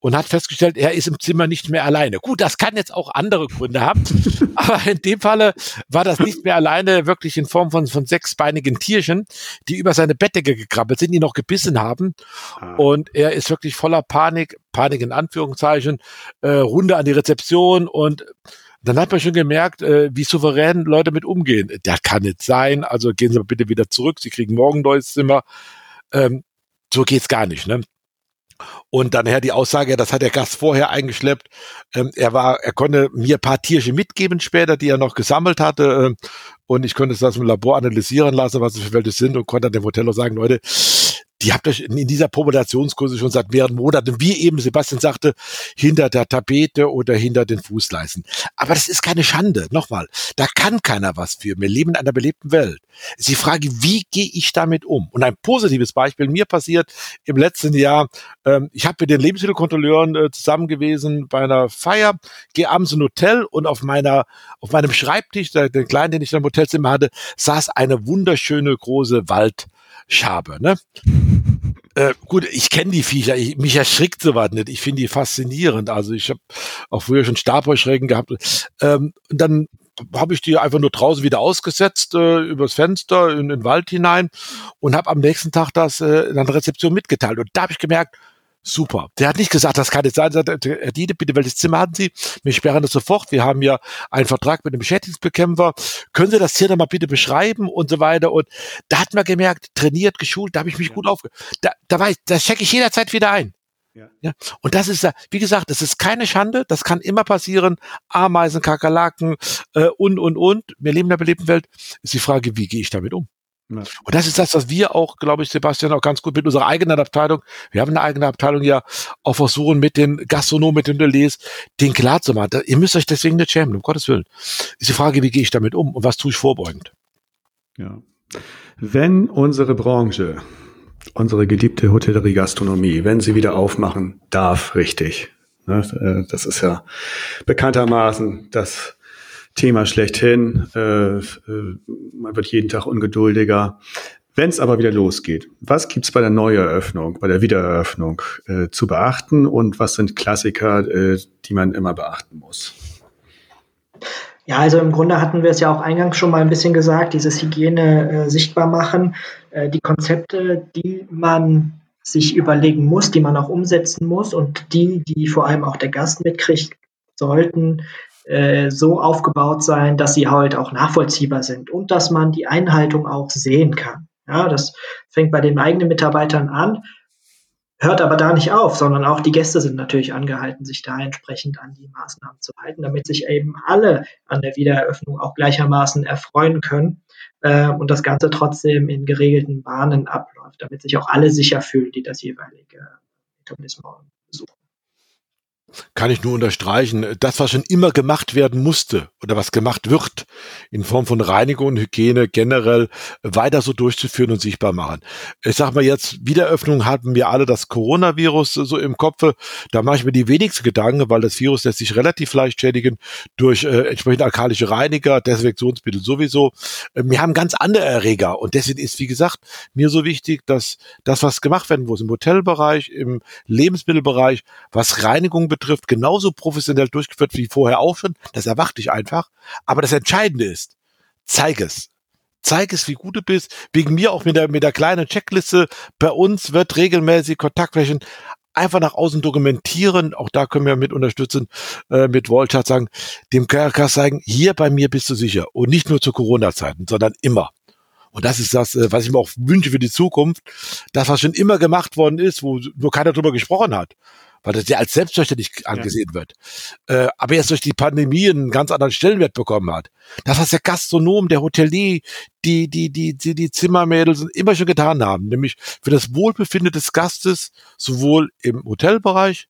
und hat festgestellt, er ist im Zimmer nicht mehr alleine. Gut, das kann jetzt auch andere Gründe haben, aber in dem Falle war das nicht mehr alleine wirklich in Form von, von sechsbeinigen Tierchen, die über seine Bettdecke gekrabbelt sind, die noch gebissen haben. Ah. Und er ist wirklich voller Panik, Panik in Anführungszeichen, äh, Runde an die Rezeption und dann hat man schon gemerkt, äh, wie souverän Leute mit umgehen. Der kann nicht sein, also gehen Sie bitte wieder zurück, Sie kriegen morgen ein neues Zimmer. Ähm, so geht's gar nicht, ne? Und dann her die Aussage, das hat der Gast vorher eingeschleppt. Ähm, er war, er konnte mir ein paar Tierchen mitgeben später, die er noch gesammelt hatte. Äh, und ich konnte das im Labor analysieren lassen, was es für Welt sind und konnte dann dem Hotel auch sagen, Leute, die habt euch in dieser Populationskurse schon seit mehreren Monaten, wie eben Sebastian sagte, hinter der Tapete oder hinter den Fußleisten. Aber das ist keine Schande. Nochmal, da kann keiner was für. Wir leben in einer belebten Welt. Es ist die Frage, wie gehe ich damit um? Und ein positives Beispiel mir passiert im letzten Jahr. Ähm, ich habe mit den Lebensmittelkontrolleuren äh, zusammen gewesen bei einer Feier, gehe abends in ein Hotel und auf meiner, auf meinem Schreibtisch, der, den kleinen, den ich im Hotelzimmer hatte, saß eine wunderschöne große Wald Schabe. Ne? Äh, gut, ich kenne die Viecher, ich, mich erschrickt sowas nicht. Ich finde die faszinierend. Also ich habe auch früher schon Stabheuschrecken gehabt. Ähm, und dann habe ich die einfach nur draußen wieder ausgesetzt, äh, übers Fenster in, den Wald hinein und habe am nächsten Tag das äh, in einer Rezeption mitgeteilt. Und da habe ich gemerkt, Super. Der hat nicht gesagt, das kann nicht sein. Herr Diede, bitte, welches Zimmer haben Sie? Wir sperren das sofort. Wir haben ja einen Vertrag mit dem Beschädigungsbekämpfer. Können Sie das hier nochmal bitte beschreiben und so weiter? Und da hat man gemerkt, trainiert, geschult, da habe ich mich ja. gut aufge... Da, da, war ich, da checke ich jederzeit wieder ein. Ja. ja. Und das ist, wie gesagt, das ist keine Schande, das kann immer passieren. Ameisen, Kakerlaken äh, und, und, und. Wir leben in der belebten Welt. Ist die Frage, wie gehe ich damit um? Ja. Und das ist das, was wir auch, glaube ich, Sebastian, auch ganz gut mit unserer eigenen Abteilung, wir haben eine eigene Abteilung ja auch versuchen, mit den Gastronomen, mit den Relais, den klar zu machen. Ihr müsst euch deswegen nicht schämen, um Gottes Willen. Ist die Frage, wie gehe ich damit um und was tue ich vorbeugend? Ja. Wenn unsere Branche, unsere geliebte Hotellerie, Gastronomie, wenn sie wieder aufmachen darf, richtig. Ne, äh, das ist ja bekanntermaßen das Thema schlechthin. Äh, äh, man wird jeden Tag ungeduldiger. Wenn es aber wieder losgeht, was gibt's bei der Neueröffnung, bei der Wiedereröffnung äh, zu beachten und was sind Klassiker, äh, die man immer beachten muss? Ja, also im Grunde hatten wir es ja auch eingangs schon mal ein bisschen gesagt, dieses Hygiene äh, sichtbar machen, äh, die Konzepte, die man sich überlegen muss, die man auch umsetzen muss und die, die vor allem auch der Gast mitkriegt, sollten äh, so aufgebaut sein, dass sie halt auch nachvollziehbar sind und dass man die Einhaltung auch sehen kann. Ja, das fängt bei den eigenen Mitarbeitern an, hört aber da nicht auf, sondern auch die Gäste sind natürlich angehalten, sich da entsprechend an die Maßnahmen zu halten, damit sich eben alle an der Wiedereröffnung auch gleichermaßen erfreuen können äh, und das Ganze trotzdem in geregelten Bahnen abläuft, damit sich auch alle sicher fühlen, die das jeweilige Etablissement. Kann ich nur unterstreichen. Das, was schon immer gemacht werden musste oder was gemacht wird, in Form von Reinigung und Hygiene generell weiter so durchzuführen und sichtbar machen. Ich sag mal jetzt, Wiederöffnung hatten wir alle das Coronavirus so im Kopf. Da mache ich mir die wenigsten Gedanken, weil das Virus lässt sich relativ leicht schädigen durch äh, entsprechend alkalische Reiniger, Desinfektionsmittel sowieso. Äh, wir haben ganz andere Erreger und deswegen ist, wie gesagt, mir so wichtig, dass das, was gemacht werden muss im Hotelbereich, im Lebensmittelbereich, was Reinigung betrifft, betrifft, genauso professionell durchgeführt wie vorher auch schon. Das erwarte ich einfach. Aber das Entscheidende ist, zeig es. Zeig es, wie gut du bist. Wegen mir auch mit der, mit der kleinen Checkliste. Bei uns wird regelmäßig Kontaktflächen einfach nach außen dokumentieren. Auch da können wir mit unterstützen, äh, mit Volchat sagen, dem KRK sagen, hier bei mir bist du sicher. Und nicht nur zu Corona-Zeiten, sondern immer. Und das ist das, äh, was ich mir auch wünsche für die Zukunft. Das, was schon immer gemacht worden ist, wo nur keiner drüber gesprochen hat weil das ja als selbstverständlich angesehen ja. wird. Äh, aber jetzt durch die Pandemie einen ganz anderen Stellenwert bekommen hat. Das, was der Gastronom, der Hotelier, die, die, die, die, die Zimmermädels immer schon getan haben, nämlich für das Wohlbefinden des Gastes, sowohl im Hotelbereich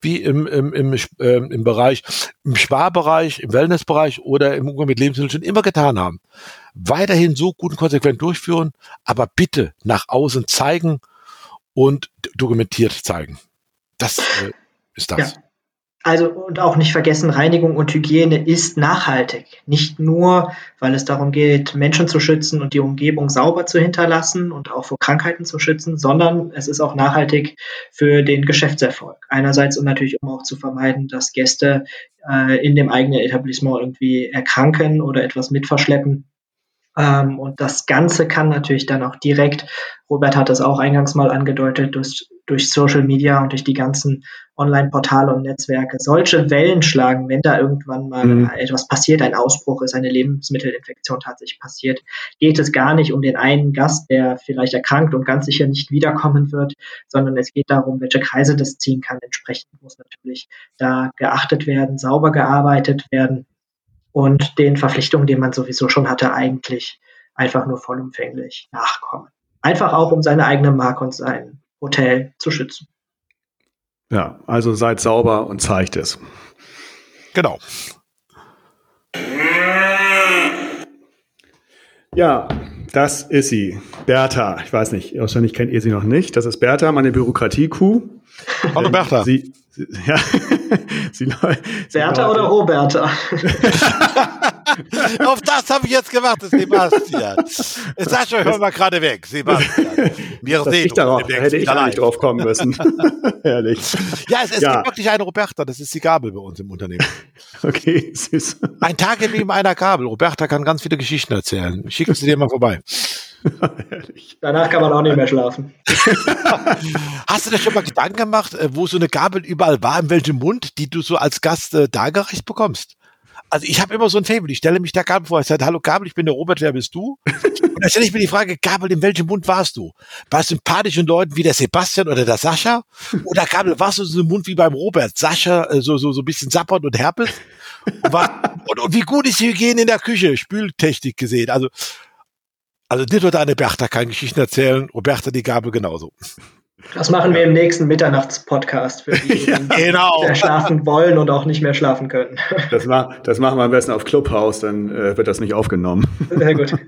wie im, im, im, äh, im Bereich, im Sparbereich, im Wellnessbereich oder im Umgang mit Lebensmitteln schon immer getan haben. Weiterhin so gut und konsequent durchführen, aber bitte nach außen zeigen und dokumentiert zeigen. Das äh, ist das. Ja. Also und auch nicht vergessen, Reinigung und Hygiene ist nachhaltig. Nicht nur, weil es darum geht, Menschen zu schützen und die Umgebung sauber zu hinterlassen und auch vor Krankheiten zu schützen, sondern es ist auch nachhaltig für den Geschäftserfolg. Einerseits und natürlich, um auch zu vermeiden, dass Gäste äh, in dem eigenen Etablissement irgendwie erkranken oder etwas mitverschleppen. Ähm, und das Ganze kann natürlich dann auch direkt, Robert hat das auch eingangs mal angedeutet, durch, durch Social Media und durch die ganzen Online-Portale und Netzwerke solche Wellen schlagen, wenn da irgendwann mal mhm. etwas passiert, ein Ausbruch ist, eine Lebensmittelinfektion tatsächlich passiert, geht es gar nicht um den einen Gast, der vielleicht erkrankt und ganz sicher nicht wiederkommen wird, sondern es geht darum, welche Kreise das ziehen kann. Entsprechend muss natürlich da geachtet werden, sauber gearbeitet werden und den Verpflichtungen, die man sowieso schon hatte, eigentlich einfach nur vollumfänglich nachkommen. Einfach auch, um seine eigene Marke und sein Hotel zu schützen. Ja, also seid sauber und zeigt es. Genau. Ja, das ist sie. Bertha. Ich weiß nicht, wahrscheinlich kennt ihr sie noch nicht. Das ist Bertha, meine Bürokratie-Kuh. Hallo Bertha. Sie, sie, ja, sie, Bertha oder Roberta? Auf das habe ich jetzt gewartet, Sebastian. Sascha, hör mal gerade weg, Sebastian. Mir das ich darauf, da hätte ich gar nicht drauf kommen müssen. Herrlich. Ja, es, es ja. gibt wirklich eine Roberta, das ist die Gabel bei uns im Unternehmen. Okay, süß. Ein Tageleben einer Gabel. Roberta kann ganz viele Geschichten erzählen. Schicken Sie dir mal vorbei. Danach kann man auch nicht mehr schlafen. Hast du dir schon mal Gedanken gemacht, äh, wo so eine Gabel überall war, in welchem Mund, die du so als Gast äh, dargereicht bekommst? Also ich habe immer so ein Fable. Ich stelle mich der Gabel vor. Ich sage, hallo Gabel, ich bin der Robert, wer bist du? Und dann stelle ich mir die Frage, Gabel, in welchem Mund warst du? Warst du sympathischen Leuten wie der Sebastian oder der Sascha? Oder Gabel, warst du so ein Mund wie beim Robert? Sascha, äh, so, so, so ein bisschen sappert und herpes? Und, war, und, und wie gut ist die Hygiene in der Küche? Spültechnik gesehen. Also, also nicht nur deine Bertha kann Geschichten erzählen, Roberta die Gabel genauso. Das machen wir im nächsten Mitternachts-Podcast für die, ja, genau. die schlafen wollen und auch nicht mehr schlafen können. Das, ma das machen wir am besten auf Clubhouse, dann äh, wird das nicht aufgenommen. Sehr gut.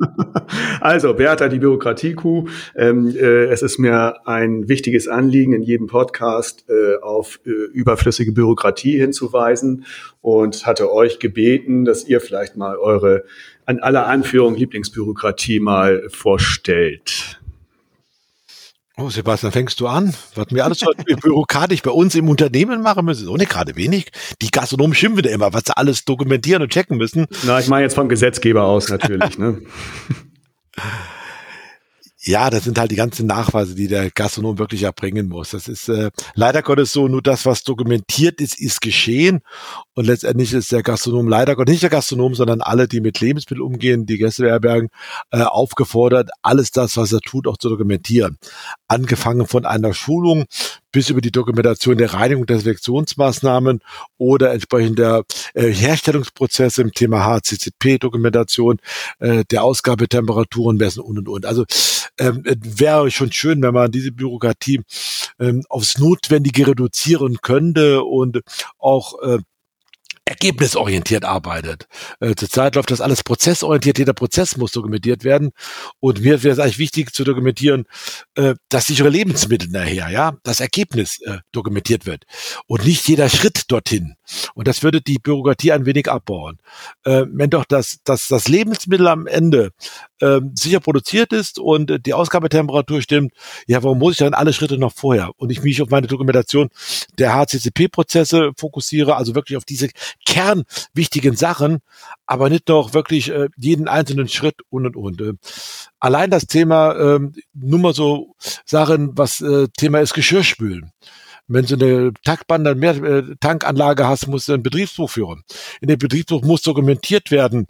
Also, Beata, die Bürokratie-Kuh. Ähm, äh, es ist mir ein wichtiges Anliegen, in jedem Podcast äh, auf äh, überflüssige Bürokratie hinzuweisen und hatte euch gebeten, dass ihr vielleicht mal eure an aller Anführung Lieblingsbürokratie mal vorstellt. Oh, Sebastian, fängst du an? Was wir alles bürokratisch bei uns im Unternehmen machen müssen, ist auch nicht gerade wenig. Die Gastronomen schimpfen da immer, was sie alles dokumentieren und checken müssen. Na, ich meine jetzt vom Gesetzgeber aus natürlich, ne? Ja, das sind halt die ganzen Nachweise, die der Gastronom wirklich erbringen muss. Das ist äh, leider Gottes so, nur das, was dokumentiert ist, ist geschehen. Und letztendlich ist der Gastronom leider Gottes, nicht der Gastronom, sondern alle, die mit Lebensmitteln umgehen, die Gäste beherbergen, äh, aufgefordert, alles das, was er tut, auch zu dokumentieren. Angefangen von einer Schulung bis über die Dokumentation der Reinigung der Selektionsmaßnahmen oder entsprechender äh, Herstellungsprozesse im Thema HCCP-Dokumentation, äh, der Ausgabetemperaturen messen und und und. Also ähm, wäre schon schön, wenn man diese Bürokratie ähm, aufs Notwendige reduzieren könnte und auch äh, ergebnisorientiert arbeitet. Äh, zurzeit läuft das alles prozessorientiert, jeder Prozess muss dokumentiert werden. Und mir wäre es eigentlich wichtig zu dokumentieren, äh, dass sichere Lebensmittel nachher, ja, das Ergebnis äh, dokumentiert wird. Und nicht jeder Schritt dorthin. Und das würde die Bürokratie ein wenig abbauen. Äh, wenn doch das, das, das Lebensmittel am Ende äh, sicher produziert ist und die Ausgabetemperatur stimmt, ja, warum muss ich dann alle Schritte noch vorher? Und ich mich auf meine Dokumentation der HCCP-Prozesse fokussiere, also wirklich auf diese kernwichtigen Sachen, aber nicht noch wirklich äh, jeden einzelnen Schritt und und und. Äh, allein das Thema, äh, nur mal so Sachen, was äh, Thema ist Geschirrspülen. Wenn du eine Tankband, mehr äh, Tankanlage hast, musst du ein Betriebsbuch führen. In dem Betriebsbuch muss dokumentiert werden,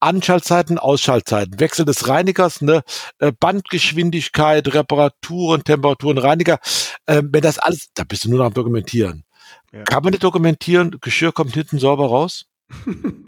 Anschaltzeiten, Ausschaltzeiten, Wechsel des Reinigers, ne, äh, Bandgeschwindigkeit, Reparaturen, Temperaturen, Reiniger. Äh, wenn das alles, da bist du nur noch am Dokumentieren. Ja. Kann man nicht dokumentieren, Geschirr kommt hinten sauber raus?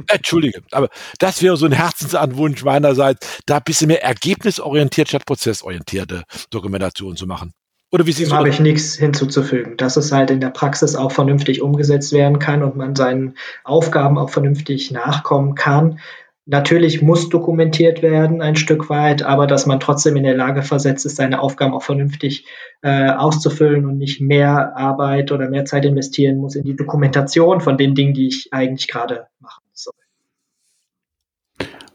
Entschuldige, aber das wäre so ein Herzensanwunsch meinerseits, da ein bisschen mehr ergebnisorientiert statt prozessorientierte Dokumentation zu machen. Oder wie Dem habe ich nichts hinzuzufügen, dass es halt in der Praxis auch vernünftig umgesetzt werden kann und man seinen Aufgaben auch vernünftig nachkommen kann. Natürlich muss dokumentiert werden ein Stück weit, aber dass man trotzdem in der Lage versetzt ist, seine Aufgaben auch vernünftig äh, auszufüllen und nicht mehr Arbeit oder mehr Zeit investieren muss in die Dokumentation von den Dingen, die ich eigentlich gerade machen soll.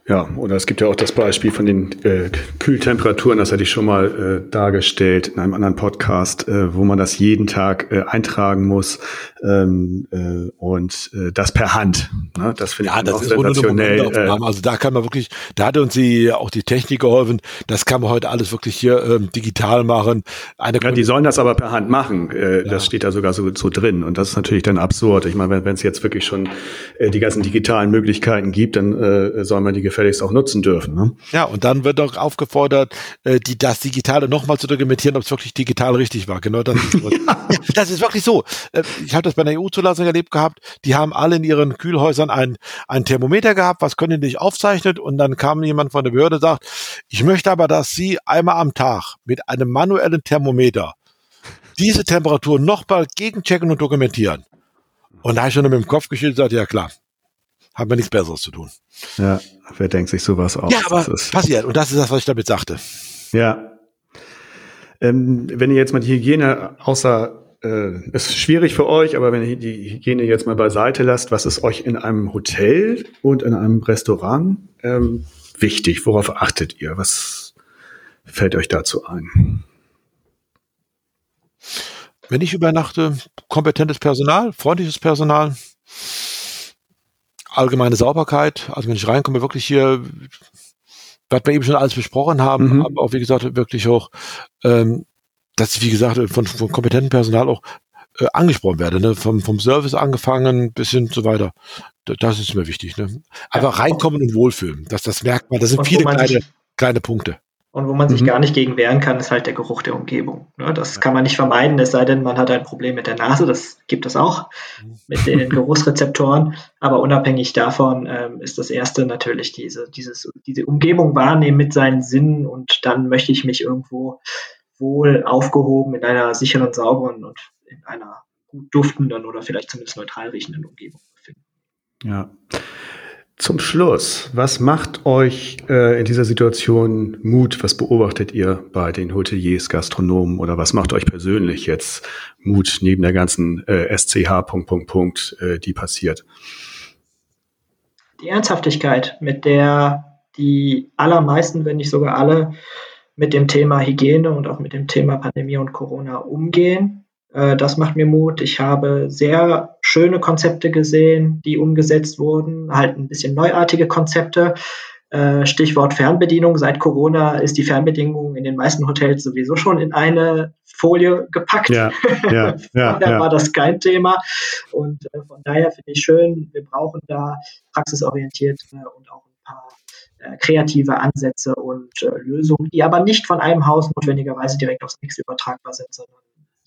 Ja, oder es gibt ja auch das Beispiel von den äh, Kühltemperaturen, das hatte ich schon mal äh, dargestellt in einem anderen Podcast, äh, wo man das jeden Tag äh, eintragen muss ähm, äh, und äh, das per Hand. Ne? Das finde ja, ich das auch ist sensationell. Äh, also da kann man wirklich, da hat uns die, auch die Technik geholfen, das kann man heute alles wirklich hier ähm, digital machen. Eine ja, die sollen das aber per Hand machen. Äh, ja. Das steht da sogar so, so drin und das ist natürlich dann absurd. Ich meine, wenn es jetzt wirklich schon äh, die ganzen digitalen Möglichkeiten gibt, dann äh, soll man die gefälligst auch nutzen dürfen. Ne? Ja, und dann wird auch aufgefordert, äh, die, das Digitale nochmal zu dokumentieren, ob es wirklich digital richtig war. Genau das ist, ja. das ist wirklich so. Äh, ich habe das bei einer EU-Zulassung erlebt gehabt. Die haben alle in ihren Kühlhäusern ein, ein Thermometer gehabt, was können die nicht aufzeichnet. Und dann kam jemand von der Behörde und sagt, ich möchte aber, dass Sie einmal am Tag mit einem manuellen Thermometer diese Temperatur nochmal gegenchecken und dokumentieren. Und da habe ich schon mit dem Kopf geschüttelt und gesagt, ja klar, haben wir nichts Besseres zu tun. Ja, wer denkt sich sowas aus? Ja, aber passiert. Und das ist das, was ich damit sagte. Ja. Ähm, wenn ihr jetzt mal die Hygiene außer äh, ist schwierig für euch, aber wenn ihr die Hygiene jetzt mal beiseite lasst, was ist euch in einem Hotel und in einem Restaurant ähm, wichtig? Worauf achtet ihr? Was fällt euch dazu ein? Wenn ich übernachte, kompetentes Personal, freundliches Personal, allgemeine Sauberkeit. Also wenn ich reinkomme, wirklich hier, was wir eben schon alles besprochen haben, mhm. aber auch wie gesagt wirklich auch, ähm, dass ich wie gesagt von, von kompetentem Personal auch äh, angesprochen werde, ne? vom, vom Service angefangen bis hin so weiter. Das ist mir wichtig. Ne? Einfach reinkommen und wohlfühlen. Das, das merkt man. Das sind viele kleine, kleine Punkte. Und wo man sich mhm. gar nicht gegen wehren kann, ist halt der Geruch der Umgebung. Ne? Das kann man nicht vermeiden, es sei denn, man hat ein Problem mit der Nase. Das gibt es auch mit den Geruchsrezeptoren. Aber unabhängig davon ähm, ist das Erste natürlich diese, dieses, diese Umgebung wahrnehmen mit seinen Sinnen und dann möchte ich mich irgendwo wohl aufgehoben in einer sicheren, sauberen und in einer gut duftenden oder vielleicht zumindest neutral riechenden Umgebung befinden. Ja. Zum Schluss, was macht euch äh, in dieser Situation Mut? Was beobachtet ihr bei den Hoteliers, Gastronomen oder was macht euch persönlich jetzt Mut neben der ganzen äh, SCH Punkt, Punkt, Punkt, äh, die passiert? Die Ernsthaftigkeit, mit der die allermeisten, wenn nicht sogar alle, mit dem Thema Hygiene und auch mit dem Thema Pandemie und Corona umgehen das macht mir Mut. Ich habe sehr schöne Konzepte gesehen, die umgesetzt wurden, halt ein bisschen neuartige Konzepte. Äh, Stichwort Fernbedienung. Seit Corona ist die Fernbedienung in den meisten Hotels sowieso schon in eine Folie gepackt. Ja, ja, ja, ja. war das kein Thema. Und äh, von daher finde ich schön, wir brauchen da praxisorientierte und auch ein paar kreative Ansätze und Lösungen, die aber nicht von einem Haus notwendigerweise direkt aufs nächste übertragbar sind, sondern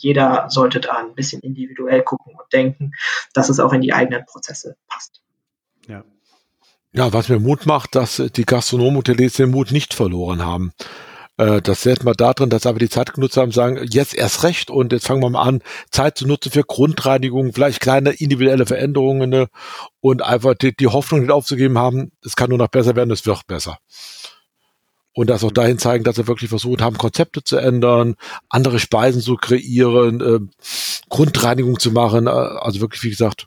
jeder sollte da ein bisschen individuell gucken und denken, dass es auch in die eigenen Prozesse passt. Ja. Ja, was mir Mut macht, dass die Gastronomen und den Mut nicht verloren haben. Äh, das sieht man darin, dass aber die Zeit genutzt haben, sagen, jetzt erst recht und jetzt fangen wir mal an, Zeit zu nutzen für Grundreinigung, vielleicht kleine individuelle Veränderungen ne, und einfach die, die Hoffnung nicht aufzugeben haben, es kann nur noch besser werden, es wird besser und das auch dahin zeigen, dass sie wirklich versucht haben, Konzepte zu ändern, andere Speisen zu kreieren, äh, Grundreinigung zu machen. Äh, also wirklich, wie gesagt,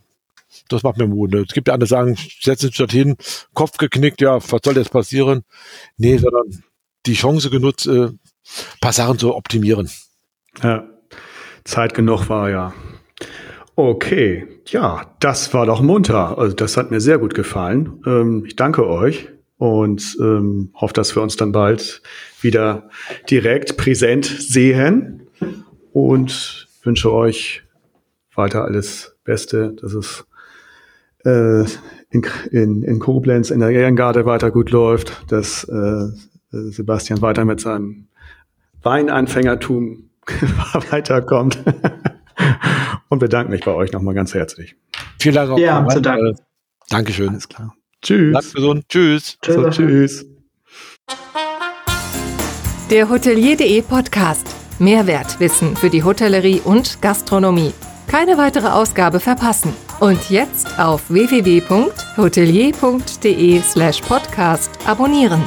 das macht mir Mut. Ne? Es gibt ja andere, die sagen, setzen sich dorthin, Kopf geknickt, ja, was soll jetzt passieren? Nee, sondern die Chance genutzt, äh, paar Sachen zu optimieren. Ja, Zeit genug war ja. Okay, ja, das war doch munter. Also das hat mir sehr gut gefallen. Ähm, ich danke euch und ähm, hoffe, dass wir uns dann bald wieder direkt präsent sehen und wünsche euch weiter alles Beste, dass es äh, in, in, in Koblenz in der Ehrengarde weiter gut läuft, dass äh, Sebastian weiter mit seinem Weinanfängertum weiterkommt und bedanke mich bei euch nochmal ganz herzlich. Vielen Dank. Auch ja, zu Dank. Dankeschön. Alles klar. Tschüss. Bleibt gesund. Tschüss. Tschüss. So, tschüss. Der Hotelier.de Podcast. Mehrwertwissen für die Hotellerie und Gastronomie. Keine weitere Ausgabe verpassen. Und jetzt auf www.hotelier.de slash podcast abonnieren.